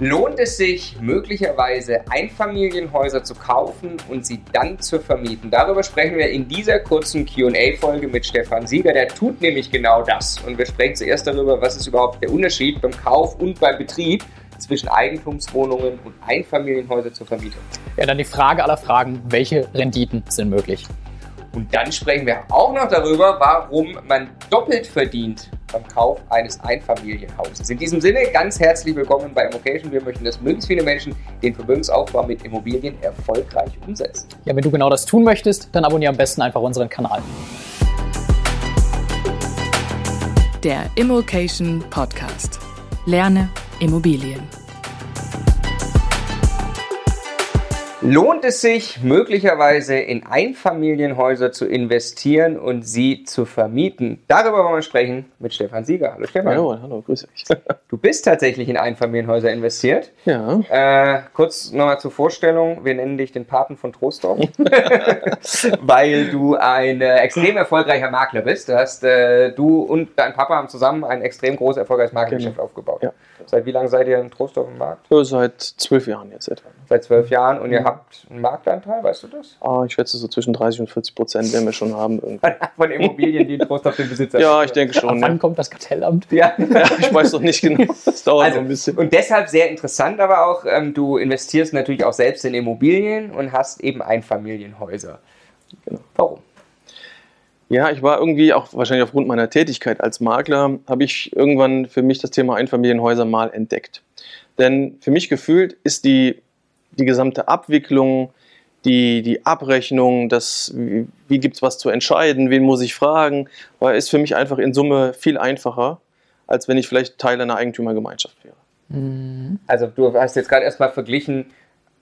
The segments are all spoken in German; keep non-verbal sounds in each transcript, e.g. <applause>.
Lohnt es sich möglicherweise Einfamilienhäuser zu kaufen und sie dann zu vermieten? Darüber sprechen wir in dieser kurzen QA-Folge mit Stefan Sieger. Der tut nämlich genau das. Und wir sprechen zuerst darüber, was ist überhaupt der Unterschied beim Kauf und beim Betrieb zwischen Eigentumswohnungen und Einfamilienhäuser zur Vermietung. Ja, dann die Frage aller Fragen, welche Renditen sind möglich? Und dann sprechen wir auch noch darüber, warum man doppelt verdient beim Kauf eines Einfamilienhauses. In diesem Sinne ganz herzlich willkommen bei Immocation. Wir möchten, dass möglichst viele Menschen den Vermögensaufbau mit Immobilien erfolgreich umsetzen. Ja, wenn du genau das tun möchtest, dann abonniere am besten einfach unseren Kanal. Der Immocation Podcast. Lerne Immobilien. Lohnt es sich möglicherweise in Einfamilienhäuser zu investieren und sie zu vermieten? Darüber wollen wir sprechen mit Stefan Sieger. Hallo Stefan. Hallo, hallo, grüße dich. <laughs> Du bist tatsächlich in Einfamilienhäuser investiert. Ja. Äh, kurz nochmal zur Vorstellung. Wir nennen dich den Paten von Trostorf, <laughs> <laughs> weil du ein äh, extrem erfolgreicher Makler bist. Du, hast, äh, du und dein Papa haben zusammen ein extrem groß erfolgreiches Maklergeschäft Genau. aufgebaut. Ja. Seit wie lange seid ihr in Trostorf im Markt? So Seit zwölf Jahren jetzt etwa. Seit zwölf Jahren und ihr Mhm. habt einen Marktanteil, weißt du das? Ah, ich schätze so zwischen 30 und 40 Prozent werden wir schon haben. irgendwie. <laughs> Von Immobilien, die in Trostorf den Besitzer Ja, ich denke Ab schon. wann Ja. kommt das Kartellamt? Ja. <laughs> Ja, ich weiß noch nicht genau. Das dauert Also, noch ein bisschen. Und deshalb sehr interessant aber auch, ähm, du investierst natürlich auch selbst in Immobilien und hast eben Einfamilienhäuser. Genau. Warum? Ja, ich war irgendwie auch wahrscheinlich aufgrund meiner Tätigkeit als Makler, habe ich irgendwann für mich das Thema Einfamilienhäuser mal entdeckt. Denn für mich gefühlt ist die, die gesamte Abwicklung, die, die Abrechnung, das, wie, wie gibt es was zu entscheiden, wen muss ich fragen, war, ist für mich einfach in Summe viel einfacher, als wenn ich vielleicht Teil einer Eigentümergemeinschaft wäre. Also du hast jetzt gerade erstmal verglichen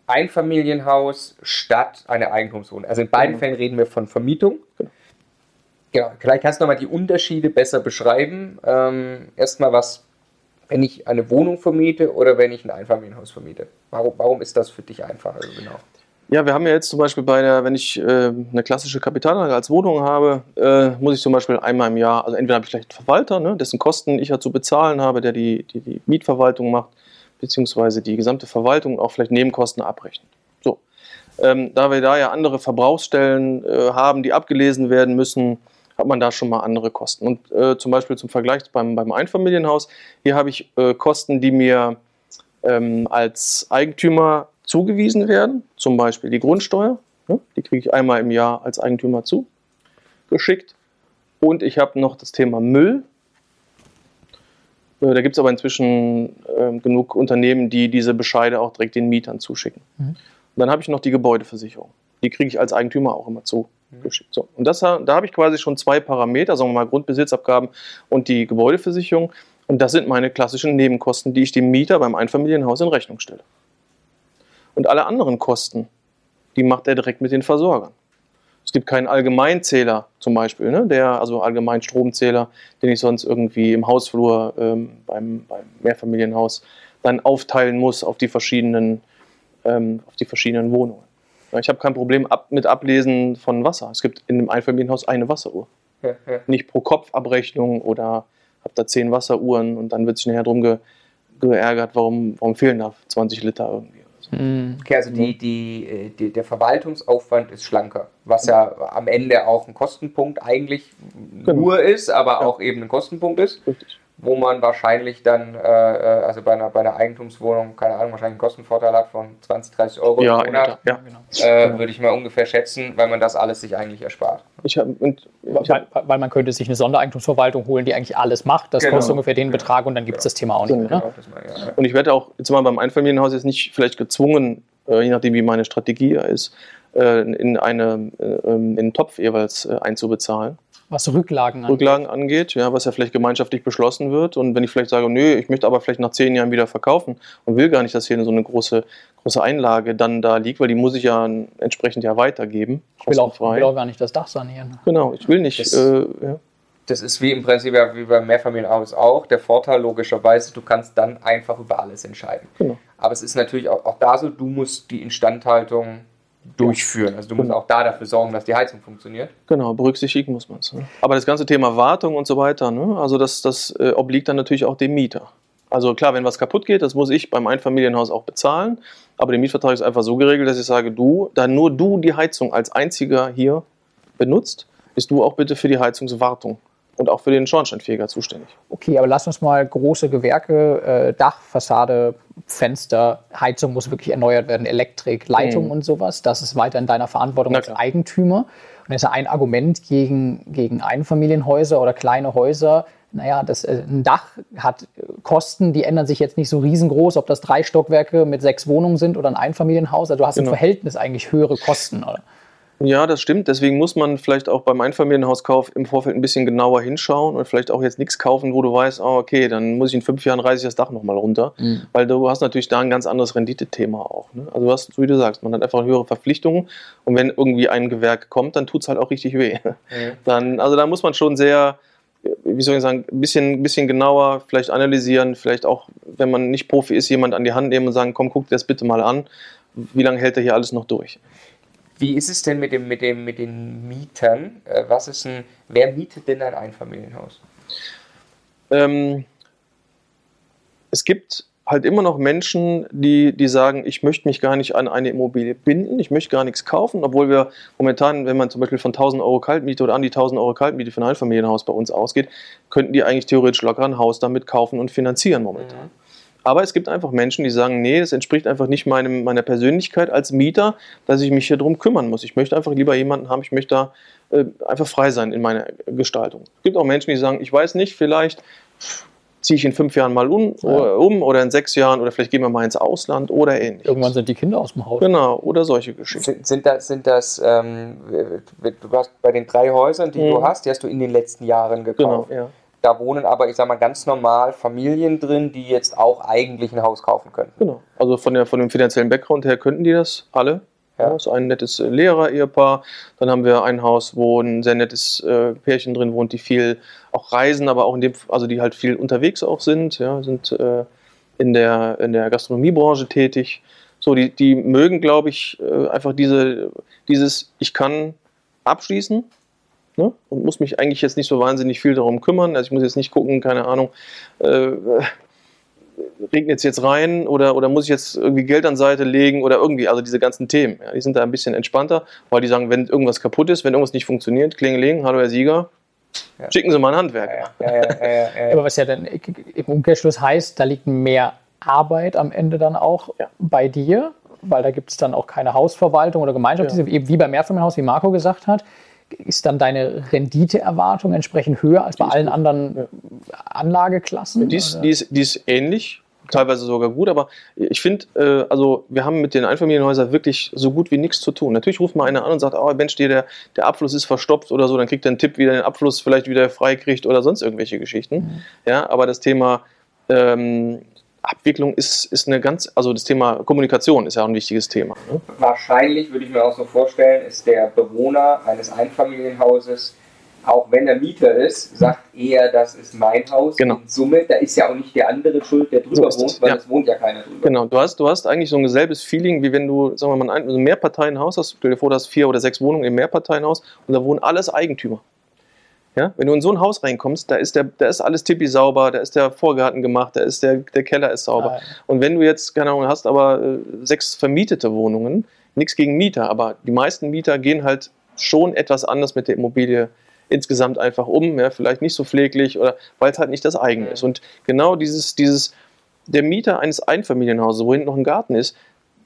Einfamilienhaus statt eine Eigentumswohnung. Also in beiden Genau. Fällen reden wir von Vermietung. Genau. Genau. Vielleicht kannst du nochmal die Unterschiede besser beschreiben. Ähm, erstmal was, wenn ich eine Wohnung vermiete oder wenn ich ein Einfamilienhaus vermiete. Warum, warum ist das für dich einfacher? Also genau. Ja, wir haben ja jetzt zum Beispiel bei der, wenn ich äh, eine klassische Kapitalanlage als Wohnung habe, äh, muss ich zum Beispiel einmal im Jahr, also entweder habe ich vielleicht einen Verwalter, ne, dessen Kosten ich ja zu bezahlen habe, der die, die, die Mietverwaltung macht, beziehungsweise die gesamte Verwaltung auch vielleicht Nebenkosten abrechnet. So. Ähm, da wir da ja andere Verbrauchsstellen äh, haben, die abgelesen werden müssen, hat man da schon mal andere Kosten. Und äh, zum Beispiel zum Vergleich beim, beim Einfamilienhaus, hier habe ich äh, Kosten, die mir ähm, als Eigentümer zugewiesen werden, zum Beispiel die Grundsteuer, ne, die kriege ich einmal im Jahr als Eigentümer zugeschickt. Und ich habe noch das Thema Müll. Äh, Da gibt es aber inzwischen ähm, genug Unternehmen, die diese Bescheide auch direkt den Mietern zuschicken. Mhm. Dann habe ich noch die Gebäudeversicherung. Die kriege ich als Eigentümer auch immer zugeschickt. So. Und das, da habe ich quasi schon zwei Parameter, sagen wir mal Grundbesitzabgaben und die Gebäudeversicherung. Und das sind meine klassischen Nebenkosten, die ich dem Mieter beim Einfamilienhaus in Rechnung stelle. Und alle anderen Kosten, die macht er direkt mit den Versorgern. Es gibt keinen Allgemeinzähler zum Beispiel, ne, der, also allgemeinen Stromzähler, den ich sonst irgendwie im Hausflur ähm, beim, beim Mehrfamilienhaus dann aufteilen muss auf die verschiedenen, ähm, auf die verschiedenen Wohnungen. Ich habe kein Problem ab, mit Ablesen von Wasser. Es gibt in einem Einfamilienhaus eine Wasseruhr. Ja, ja. Nicht pro Kopf Abrechnung oder habe da zehn Wasseruhren und dann wird sich nachher drum ge, geärgert, warum, warum fehlen da 20 Liter irgendwie. so. Okay, also die, die, äh, die, der Verwaltungsaufwand ist schlanker, was ja am Ende auch ein Kostenpunkt eigentlich Genau. nur ist, aber Ja. auch eben ein Kostenpunkt ist, Richtig. Wo man wahrscheinlich dann, äh, äh, also bei einer, bei einer Eigentumswohnung, keine Ahnung, wahrscheinlich einen Kostenvorteil hat von 20, 30 Euro Ja, im Monat. Ja. Genau. äh, würde ich mal ungefähr schätzen, weil man das alles sich eigentlich erspart. Ich hab, und, ich hab, Weil, weil man könnte sich eine Sondereigentumsverwaltung holen, die eigentlich alles macht. Das Genau. kostet ungefähr den Genau. Betrag und dann gibt es das Thema auch nicht mehr. Ne? Genau, das mal, ja, ja. und ich werde auch jetzt mal beim Einfamilienhaus jetzt nicht vielleicht gezwungen, äh, je nachdem wie meine Strategie ist, äh, in, eine, äh, in einen Topf jeweils äh, einzubezahlen. Was Rücklagen angeht. Rücklagen angeht, ja, was ja vielleicht gemeinschaftlich beschlossen wird. Und wenn ich vielleicht sage, nö, ich möchte aber vielleicht nach zehn Jahren wieder verkaufen und will gar nicht, dass hier so eine große, große Einlage dann da liegt, weil die muss ich ja entsprechend ja weitergeben. Ich will auch, will auch gar nicht das Dach sanieren. Genau, ich will nicht. Das- äh, ja. Das ist wie im Prinzip ja wie beim Mehrfamilienhaus auch. Der Vorteil logischerweise, du kannst dann einfach über alles entscheiden. Genau. Aber es ist natürlich auch, auch da so, du musst die Instandhaltung durchführen. Also du musst Genau. auch da dafür sorgen, dass die Heizung funktioniert. Genau, berücksichtigen muss man es. Ne? Aber das ganze Thema Wartung und so weiter, ne? also das, das äh, obliegt dann natürlich auch dem Mieter. Also klar, wenn was kaputt geht, das muss ich beim Einfamilienhaus auch bezahlen. Aber der Mietvertrag ist einfach so geregelt, dass ich sage, du, da nur du die Heizung als einziger hier benutzt, bist du auch bitte für die Heizungswartung und auch für den Schornsteinfeger zuständig. Okay, aber lass uns mal große Gewerke, äh, Dach, Fassade, Fenster, Heizung muss wirklich erneuert werden, Elektrik, Leitung Mhm. und sowas. Das ist weiter in deiner Verantwortung als. Eigentümer. Und das ist ja ein Argument gegen, gegen Einfamilienhäuser oder kleine Häuser. Naja, das, äh, ein Dach hat Kosten, die ändern sich jetzt nicht so riesengroß, ob das drei Stockwerke mit sechs Wohnungen sind oder ein Einfamilienhaus. Also du hast im Genau. Verhältnis eigentlich höhere Kosten. Oder? Ja, das stimmt. Deswegen muss man vielleicht auch beim Einfamilienhauskauf im Vorfeld ein bisschen genauer hinschauen und vielleicht auch jetzt nichts kaufen, wo du weißt, oh, okay, dann muss ich in fünf Jahren reiße ich das Dach nochmal runter. Weil du hast natürlich da ein ganz anderes Renditethema auch. Ne? Also du hast, so wie du sagst, man hat einfach höhere Verpflichtungen und wenn irgendwie ein Gewerk kommt, dann tut es halt auch richtig weh. <laughs> Dann, also da muss man schon sehr, wie soll ich sagen, ein bisschen, bisschen genauer vielleicht analysieren, vielleicht auch, wenn man nicht Profi ist, jemand an die Hand nehmen und sagen, komm, guck dir das bitte mal an. Wie lange hält er hier alles noch durch? Wie ist es denn mit, dem, mit, dem, mit den Mietern? Äh, Was ist ein, wer mietet denn ein Einfamilienhaus? ähm, es gibt halt immer noch Menschen, die, die sagen, ich möchte mich gar nicht an eine Immobilie binden, ich möchte gar nichts kaufen, obwohl wir momentan, wenn man zum Beispiel von 1000 Euro Kaltmiete oder an die 1000 Euro Kaltmiete für ein Einfamilienhaus bei uns ausgeht, könnten die eigentlich theoretisch locker ein Haus damit kaufen und finanzieren momentan. Aber es gibt einfach Menschen, die sagen, nee, das entspricht einfach nicht meinem, meiner Persönlichkeit als Mieter, dass ich mich hier drum kümmern muss. Ich möchte einfach lieber jemanden haben, ich möchte da äh, einfach frei sein in meiner Gestaltung. Es gibt auch Menschen, die sagen, ich weiß nicht, vielleicht ziehe ich in fünf Jahren mal um, oder, um oder in sechs Jahren oder vielleicht gehen wir mal ins Ausland oder ähnliches. Irgendwann sind die Kinder aus dem Haus. Genau, oder solche Geschichten. Sind, sind das, sind das ähm, du hast bei den drei Häusern, die du Mhm. hast, die hast du in den letzten Jahren Genau, gekauft. ja. Da wohnen aber, ich sag mal, ganz normal Familien drin, die jetzt auch eigentlich ein Haus kaufen können. Genau. Also von, der, von dem finanziellen Background her könnten die das alle. Ja. Ja. ist ein nettes äh, Lehrer-Ehepaar. Dann haben wir ein Haus, wo ein sehr nettes äh, Pärchen drin wohnt, die viel auch reisen, aber auch in dem, also die halt viel unterwegs auch sind, ja, sind äh, in, der, in der Gastronomiebranche tätig. So, die, die mögen, glaube ich, äh, einfach diese, dieses, ich kann abschließen, ne? und muss mich eigentlich jetzt nicht so wahnsinnig viel darum kümmern. Also ich muss jetzt nicht gucken, keine Ahnung, äh, regnet es jetzt rein oder, oder muss ich jetzt irgendwie Geld an Seite legen oder irgendwie, also diese ganzen Themen. Ja, die sind da ein bisschen entspannter, weil die sagen, wenn irgendwas kaputt ist, wenn irgendwas nicht funktioniert, klingeling, hallo Herr Sieger, Ja. schicken Sie mal einen Handwerker. Ja, ja, ja, ja, ja. Aber was ja dann im Umkehrschluss heißt, da liegt mehr Arbeit am Ende dann auch Ja. bei dir, weil da gibt es dann auch keine Hausverwaltung oder Gemeinschaft, wie beim Mehrfamilienhaus, wie Marco gesagt hat. Ist dann deine Renditeerwartung entsprechend höher als bei allen anderen Anlageklassen? Die ist, die, ist, die ist ähnlich, teilweise sogar gut, aber ich finde, äh, also wir haben mit den Einfamilienhäusern wirklich so gut wie nichts zu tun. Natürlich ruft mal einer an und sagt, oh Mensch, dir der, der Abfluss ist verstopft oder so, dann kriegt er einen Tipp, wie er den Abfluss vielleicht wieder freikriegt oder sonst irgendwelche Geschichten. Ja, aber das Thema ähm, Abwicklung ist, ist eine ganz, also das Thema Kommunikation ist ja auch ein wichtiges Thema. Ne? Wahrscheinlich würde ich mir auch so vorstellen, ist der Bewohner eines Einfamilienhauses, auch wenn er Mieter ist, sagt eher, das ist mein Haus. Genau. In Summe, da ist ja auch nicht der andere schuld, der drüber So wohnt, weil ja. es wohnt ja keiner drüber. Genau, du hast, du hast eigentlich so ein selbes Feeling, wie wenn du, sagen wir mal, ein Mehrparteienhaus hast. Stell dir vor, du hast vier oder sechs Wohnungen im Mehrparteienhaus und da wohnen alles Eigentümer. Ja? Wenn du in so ein Haus reinkommst, da ist, der, da ist alles tippi sauber, da ist der Vorgarten gemacht, da ist der, der Keller ist sauber. Ah, Und wenn du jetzt, keine Ahnung, hast aber äh, sechs vermietete Wohnungen, nichts gegen Mieter, aber die meisten Mieter gehen halt schon etwas anders mit der Immobilie insgesamt einfach um, ja, vielleicht nicht so pfleglich oder weil es halt nicht das eigene ist. Und genau dieses, dieses, der Mieter eines Einfamilienhauses, wo hinten noch ein Garten ist,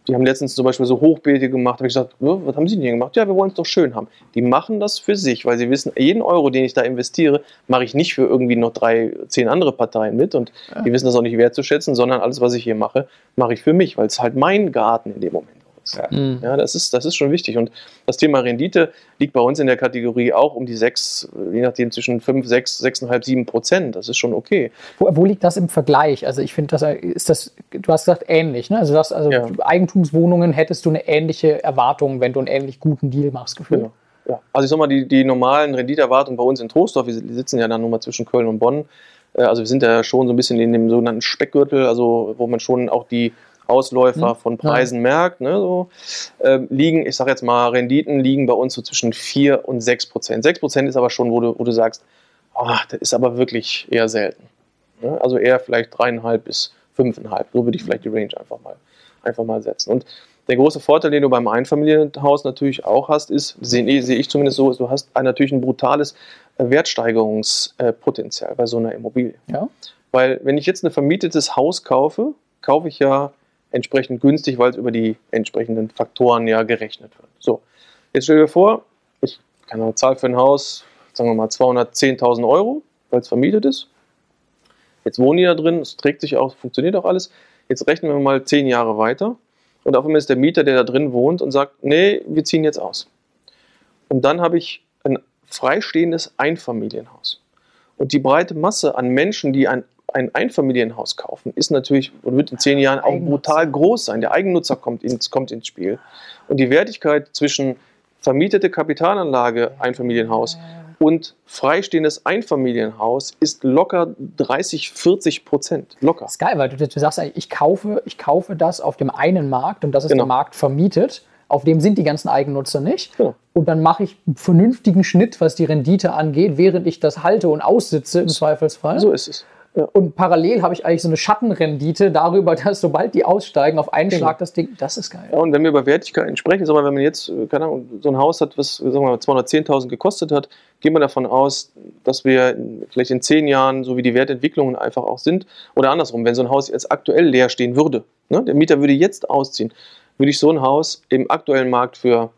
die haben letztens zum Beispiel so Hochbeete gemacht, habe ich gesagt, "Ja, was haben Sie denn hier gemacht? Ja, wir wollen es doch schön haben. Die machen das für sich, weil sie wissen, jeden Euro, den ich da investiere, mache ich nicht für irgendwie noch drei, zehn andere Parteien mit und die wissen das auch nicht wertzuschätzen, sondern alles, was ich hier mache, mache ich für mich, weil es halt mein Garten in dem Moment ist. Ja. Mhm. Ja, das ist, das ist schon wichtig. Und das Thema Rendite liegt bei uns in der Kategorie auch um die 6, je nachdem zwischen 5, 6, 6,5, 7 Prozent. Das ist schon okay. Wo, wo liegt das im Vergleich? Also ich finde, das ist das, du hast gesagt, ähnlich. Ne? Also, du hast, also Ja. Eigentumswohnungen hättest du eine ähnliche Erwartung, wenn du einen ähnlich guten Deal machst, gefühlt. Genau. Ja. Also ich sag mal, die, die normalen Renditeerwartungen bei uns in Troisdorf, wir sitzen ja dann nur mal zwischen Köln und Bonn. Äh, Also wir sind ja schon so ein bisschen in dem sogenannten Speckgürtel, also wo man schon auch die Ausläufer Hm. von Preisen merkt. Ne, so, ähm, liegen, ich sage jetzt mal, Renditen liegen bei uns so zwischen 4 und 6 Prozent. 6 Prozent ist aber schon, wo du, wo du sagst, ah, das ist aber wirklich eher selten. Ne? Also eher vielleicht dreieinhalb bis fünfeinhalb. So würde ich vielleicht die Range einfach mal, einfach mal setzen. Und der große Vorteil, den du beim Einfamilienhaus natürlich auch hast, ist, sehe sehe ich zumindest so, du hast ein, natürlich ein brutales äh, Wertsteigerungspotenzial bei so einer Immobilie. Ja. Weil wenn ich jetzt ein vermietetes Haus kaufe, kaufe ich ja entsprechend günstig, weil es über die entsprechenden Faktoren ja gerechnet wird. So, jetzt stell dir vor, ich kann eine Zahl für ein Haus, sagen wir mal 210.000 Euro, weil es vermietet ist. Jetzt wohnen die da drin, es trägt sich auch, funktioniert auch alles. Jetzt rechnen wir mal zehn Jahre weiter und auf einmal ist der Mieter, der da drin wohnt und sagt, nee, wir ziehen jetzt aus. Und dann habe ich ein freistehendes Einfamilienhaus. Und die breite Masse an Menschen, die ein, ein Einfamilienhaus kaufen, ist natürlich und wird in zehn Jahren auch brutal groß sein. Der Eigennutzer kommt ins, kommt ins Spiel. Und die Wertigkeit zwischen vermietete Kapitalanlage, Einfamilienhaus, und freistehendes Einfamilienhaus ist locker 30, 40 Prozent. Locker. Das ist geil, weil du, du sagst ich kaufe, ich kaufe das auf dem einen Markt und das ist Genau. der Markt vermietet. Auf dem sind die ganzen Eigennutzer nicht. Genau. Und dann mache ich einen vernünftigen Schnitt, was die Rendite angeht, während ich das halte und aussitze im Zweifelsfall. So ist es. Ja. Und parallel habe ich eigentlich so eine Schattenrendite darüber, <laughs> dass sobald die aussteigen, auf einen Genau. Schlag das Ding, das ist geil. Ja, und wenn wir über Wertigkeiten sprechen, sagen wir, wenn man jetzt, äh, keine Ahnung, so ein Haus hat, was sagen wir mal, 210.000 gekostet hat, gehen wir davon aus, dass wir vielleicht in zehn Jahren, so wie die Wertentwicklungen einfach auch sind, oder andersrum, wenn so ein Haus jetzt aktuell leer stehen würde, ne, der Mieter würde jetzt ausziehen, würde ich so ein Haus im aktuellen Markt für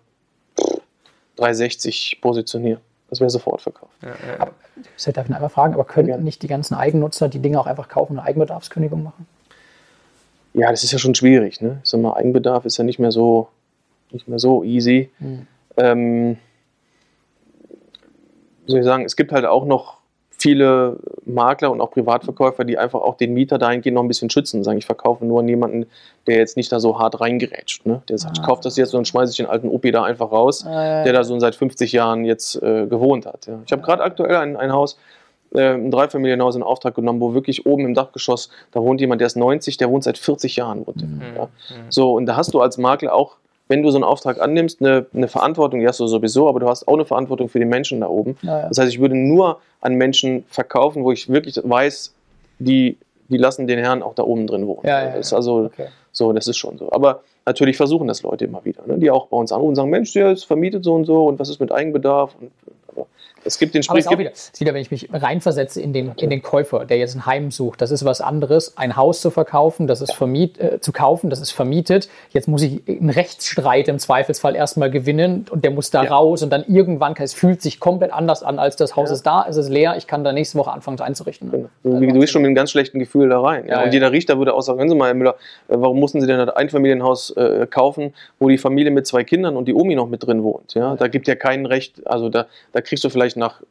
360 positionieren. Das wäre sofort verkauft. Ich darf ich einmal fragen, aber könnten Gerne. nicht die ganzen Eigennutzer die Dinge auch einfach kaufen und eine Eigenbedarfskündigung machen? Ja, das ist ja schon schwierig. Ne? Ich sag mal, Eigenbedarf ist ja nicht mehr so, nicht mehr so easy. Hm. Ähm, wie soll ich sagen, es gibt halt auch noch viele Makler und auch Privatverkäufer, die einfach auch den Mieter dahingehend noch ein bisschen schützen sagen, ich verkaufe nur an jemanden, der jetzt nicht da so hart reingerätscht. Ne? Der sagt, ich kaufe das jetzt und dann schmeiße ich den alten Opi da einfach raus, Äh. der da so seit 50 Jahren jetzt äh, gewohnt hat. Ja. Ich habe gerade aktuell ein, ein Haus, äh, ein Dreifamilienhaus in Auftrag genommen, wo wirklich oben im Dachgeschoss, da wohnt jemand, der ist 90, der wohnt seit 40 Jahren. Wohnt der. Ja. So, und da hast du als Makler auch, wenn du so einen Auftrag annimmst, eine, eine Verantwortung, die hast du sowieso, aber du hast auch eine Verantwortung für die Menschen da oben. Ja, ja. Das heißt, ich würde nur an Menschen verkaufen, wo ich wirklich weiß, die, die lassen den Herrn auch da oben drin wohnen. Ja, das ist also Okay. so, das ist schon so. Aber natürlich versuchen das Leute immer wieder, ne? die auch bei uns anrufen und sagen, Mensch, der ist vermietet so und so und was ist mit Eigenbedarf? Und, es gibt den Aber Sprich, es ist auch wieder, wenn ich mich reinversetze in den, in den Käufer, der jetzt ein Heim sucht, das ist was anderes, ein Haus zu verkaufen, das ist vermiet, äh, zu kaufen, das ist vermietet. Jetzt muss ich einen Rechtsstreit im Zweifelsfall erstmal gewinnen und der muss da Ja. raus und dann irgendwann, es fühlt sich komplett anders an, als das Haus Ja. ist da, es ist leer, ich kann da nächste Woche anfangen es einzurichten. Genau. Du, du gehst schon mit einem ganz schlechten Gefühl da rein. Ja, und jeder Richter würde auch sagen, hören Sie mal, Herr Müller, äh, warum mussten Sie denn ein Einfamilienhaus äh, kaufen, wo die Familie mit zwei Kindern und die Omi noch mit drin wohnt? Ja, da gibt ja kein Recht, also da, da kriegst du vielleicht nach,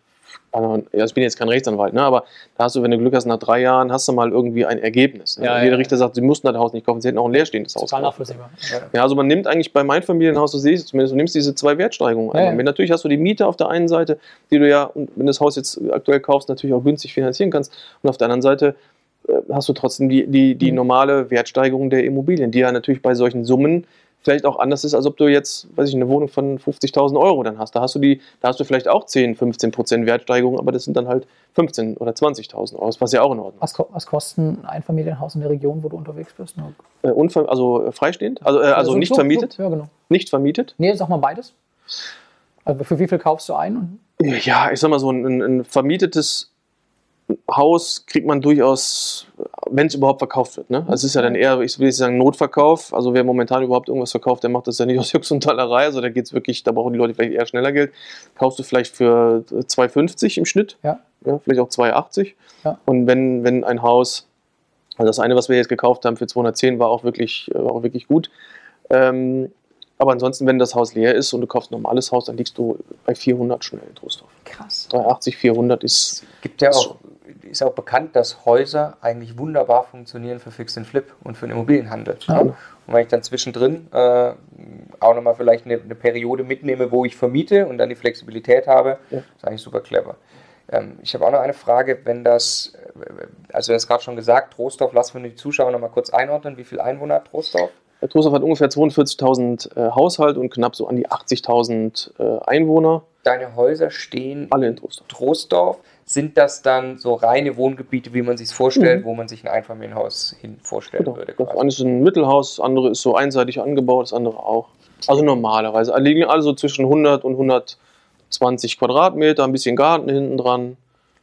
also ich bin jetzt kein Rechtsanwalt, ne, aber da hast du, wenn du Glück hast, nach drei Jahren hast du mal irgendwie ein Ergebnis. Ne? Ja, jeder ja. Richter sagt, Sie mussten das Haus nicht kaufen, Sie hätten auch ein leerstehendes Haus Total nachvollziehbar. Ja, also man nimmt eigentlich beim Einfamilienhaus, so sehe ich es zumindest, du nimmst diese zwei Wertsteigerungen einmal. ja. Natürlich hast du die Miete auf der einen Seite, die du ja, wenn du das Haus jetzt aktuell kaufst, natürlich auch günstig finanzieren kannst. Und auf der anderen Seite äh, hast du trotzdem die, die, die Mhm. normale Wertsteigerung der Immobilien, die ja natürlich bei solchen Summen vielleicht auch anders ist, als ob du jetzt, weiß ich, eine Wohnung von 50.000 Euro dann hast. Da hast du die, da hast du vielleicht auch 10, 15 Prozent Wertsteigerung, aber das sind dann halt 15 oder 20.000 Euro, was ja auch in Ordnung Was, ko- was kostet ein Einfamilienhaus in der Region, wo du unterwegs bist? Ist. Äh, also äh, freistehend, also, äh, also so- nicht so- vermietet, So, ja, genau. nicht vermietet. Nee, sag mal beides. Also für wie viel kaufst du ein? Ja, ich sag mal so, ein- ein vermietetes Haus kriegt man durchaus, wenn es überhaupt verkauft wird. Ne? Also es ist ja dann eher, ich will nicht sagen, Notverkauf. Also wer momentan überhaupt irgendwas verkauft, der macht das ja nicht aus Jux und Tollerei. Also da geht es wirklich, da brauchen die Leute vielleicht eher schneller Geld. Kaufst du vielleicht für 2,50 im Schnitt, Ja. ja, vielleicht auch 2,80. Ja. Und wenn, wenn ein Haus, also das eine, was wir jetzt gekauft haben für 210, war auch wirklich, war auch wirklich gut. Ähm, aber ansonsten, wenn das Haus leer ist und du kaufst ein normales Haus, dann liegst du bei 400 schnell in Trostorf. Krass. 380, 400 ist. Gibt ja auch, ist auch bekannt, dass Häuser eigentlich wunderbar funktionieren für Fix and Flip und für den Immobilienhandel. Ja. Und wenn ich dann zwischendrin äh, auch nochmal vielleicht eine, eine Periode mitnehme, wo ich vermiete und dann die Flexibilität habe, Ja. ist eigentlich super clever. Ähm, ich habe auch noch eine Frage, wenn das, äh, also du hast gerade schon gesagt, Trostorf, lass für die Zuschauer nochmal kurz einordnen, wie viele Einwohner hat Trostorf? Trostorf hat ungefähr 42.000 äh, Haushalte und knapp so an die 80.000 äh, Einwohner. Deine Häuser stehen Alle in Trostorf. Trostdorf. Sind das dann so reine Wohngebiete, wie man sich vorstellt, mhm. wo man sich ein Einfamilienhaus hin vorstellen genau. würde? Das eine ist ein Mittelhaus, das andere ist so einseitig angebaut, das andere auch. Also normalerweise. Also liegen alle so zwischen 100 und 120 Quadratmeter, ein bisschen Garten hinten dran.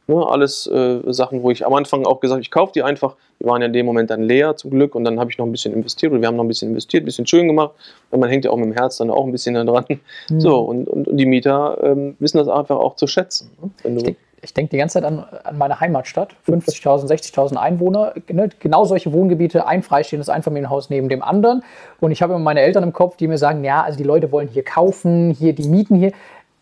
Ne, alles äh, Sachen, wo ich am Anfang auch gesagt habe, ich kaufe die einfach. Die waren ja in dem Moment dann leer zum Glück und dann habe ich noch ein bisschen investiert und wir haben noch ein bisschen investiert, ein bisschen schön gemacht. Und man hängt ja auch mit dem Herz dann auch ein bisschen dran. Mhm. So, und, und, und, die Mieter ähm, wissen das einfach auch zu schätzen. Ne? Wenn du ich denke die ganze Zeit an, an meine Heimatstadt. 50.000, 60.000 Einwohner. Ne? Genau solche Wohngebiete, ein freistehendes Einfamilienhaus neben dem anderen. Und ich habe immer meine Eltern im Kopf, die mir sagen, ja, also die Leute wollen hier kaufen, hier die mieten hier.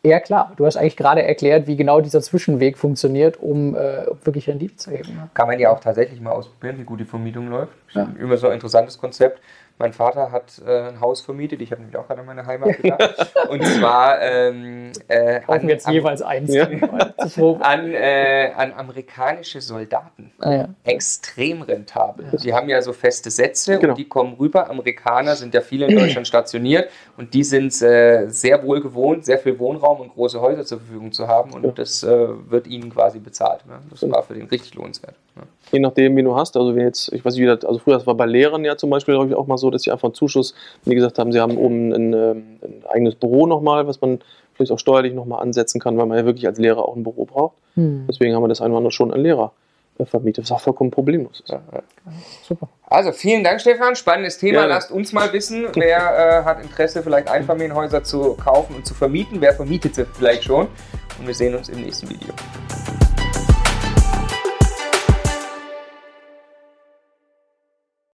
Ja klar, du hast eigentlich gerade erklärt, wie genau dieser Zwischenweg funktioniert, um äh, wirklich Rendite zu heben. Ne? Kann man ja auch tatsächlich mal ausprobieren, wie gut die Vermietung läuft. Ja. Immer so ein interessantes Konzept. Mein Vater hat äh, ein Haus vermietet. Ich habe nämlich auch gerade an meine Heimat gedacht. <laughs> Und zwar ähm, äh, an, jetzt am, jeweils eins ja. <laughs> an, äh, an amerikanische Soldaten. Ah, ja. Extrem rentabel. Ja. Die haben ja so feste Sätze genau. und die kommen rüber. Amerikaner sind ja viele in Deutschland stationiert und die sind äh, sehr wohl gewohnt, sehr viel Wohnraum und große Häuser zur Verfügung zu haben. Und das äh, wird ihnen quasi bezahlt. Ne? Das war für den richtig lohnenswert. Je nachdem, wie du hast. Also wenn jetzt, ich weiß nicht, wie das, also früher das war bei Lehrern ja zum Beispiel, glaube ich, auch mal so, dass sie einfach einen Zuschuss, die gesagt haben, sie haben oben ein, ähm, ein eigenes Büro nochmal, was man vielleicht auch steuerlich nochmal ansetzen kann, weil man ja wirklich als Lehrer auch ein Büro braucht. Hm. Deswegen haben wir das eine oder andere schon an Lehrer äh, vermietet, was auch vollkommen problemlos ist. Ja, ja. Super. Also vielen Dank, Stefan. Spannendes Thema. Ja. Lasst uns mal wissen, wer äh, hat Interesse, vielleicht Einfamilienhäuser zu kaufen und zu vermieten. Wer vermietet sie vielleicht schon? Und wir sehen uns im nächsten Video.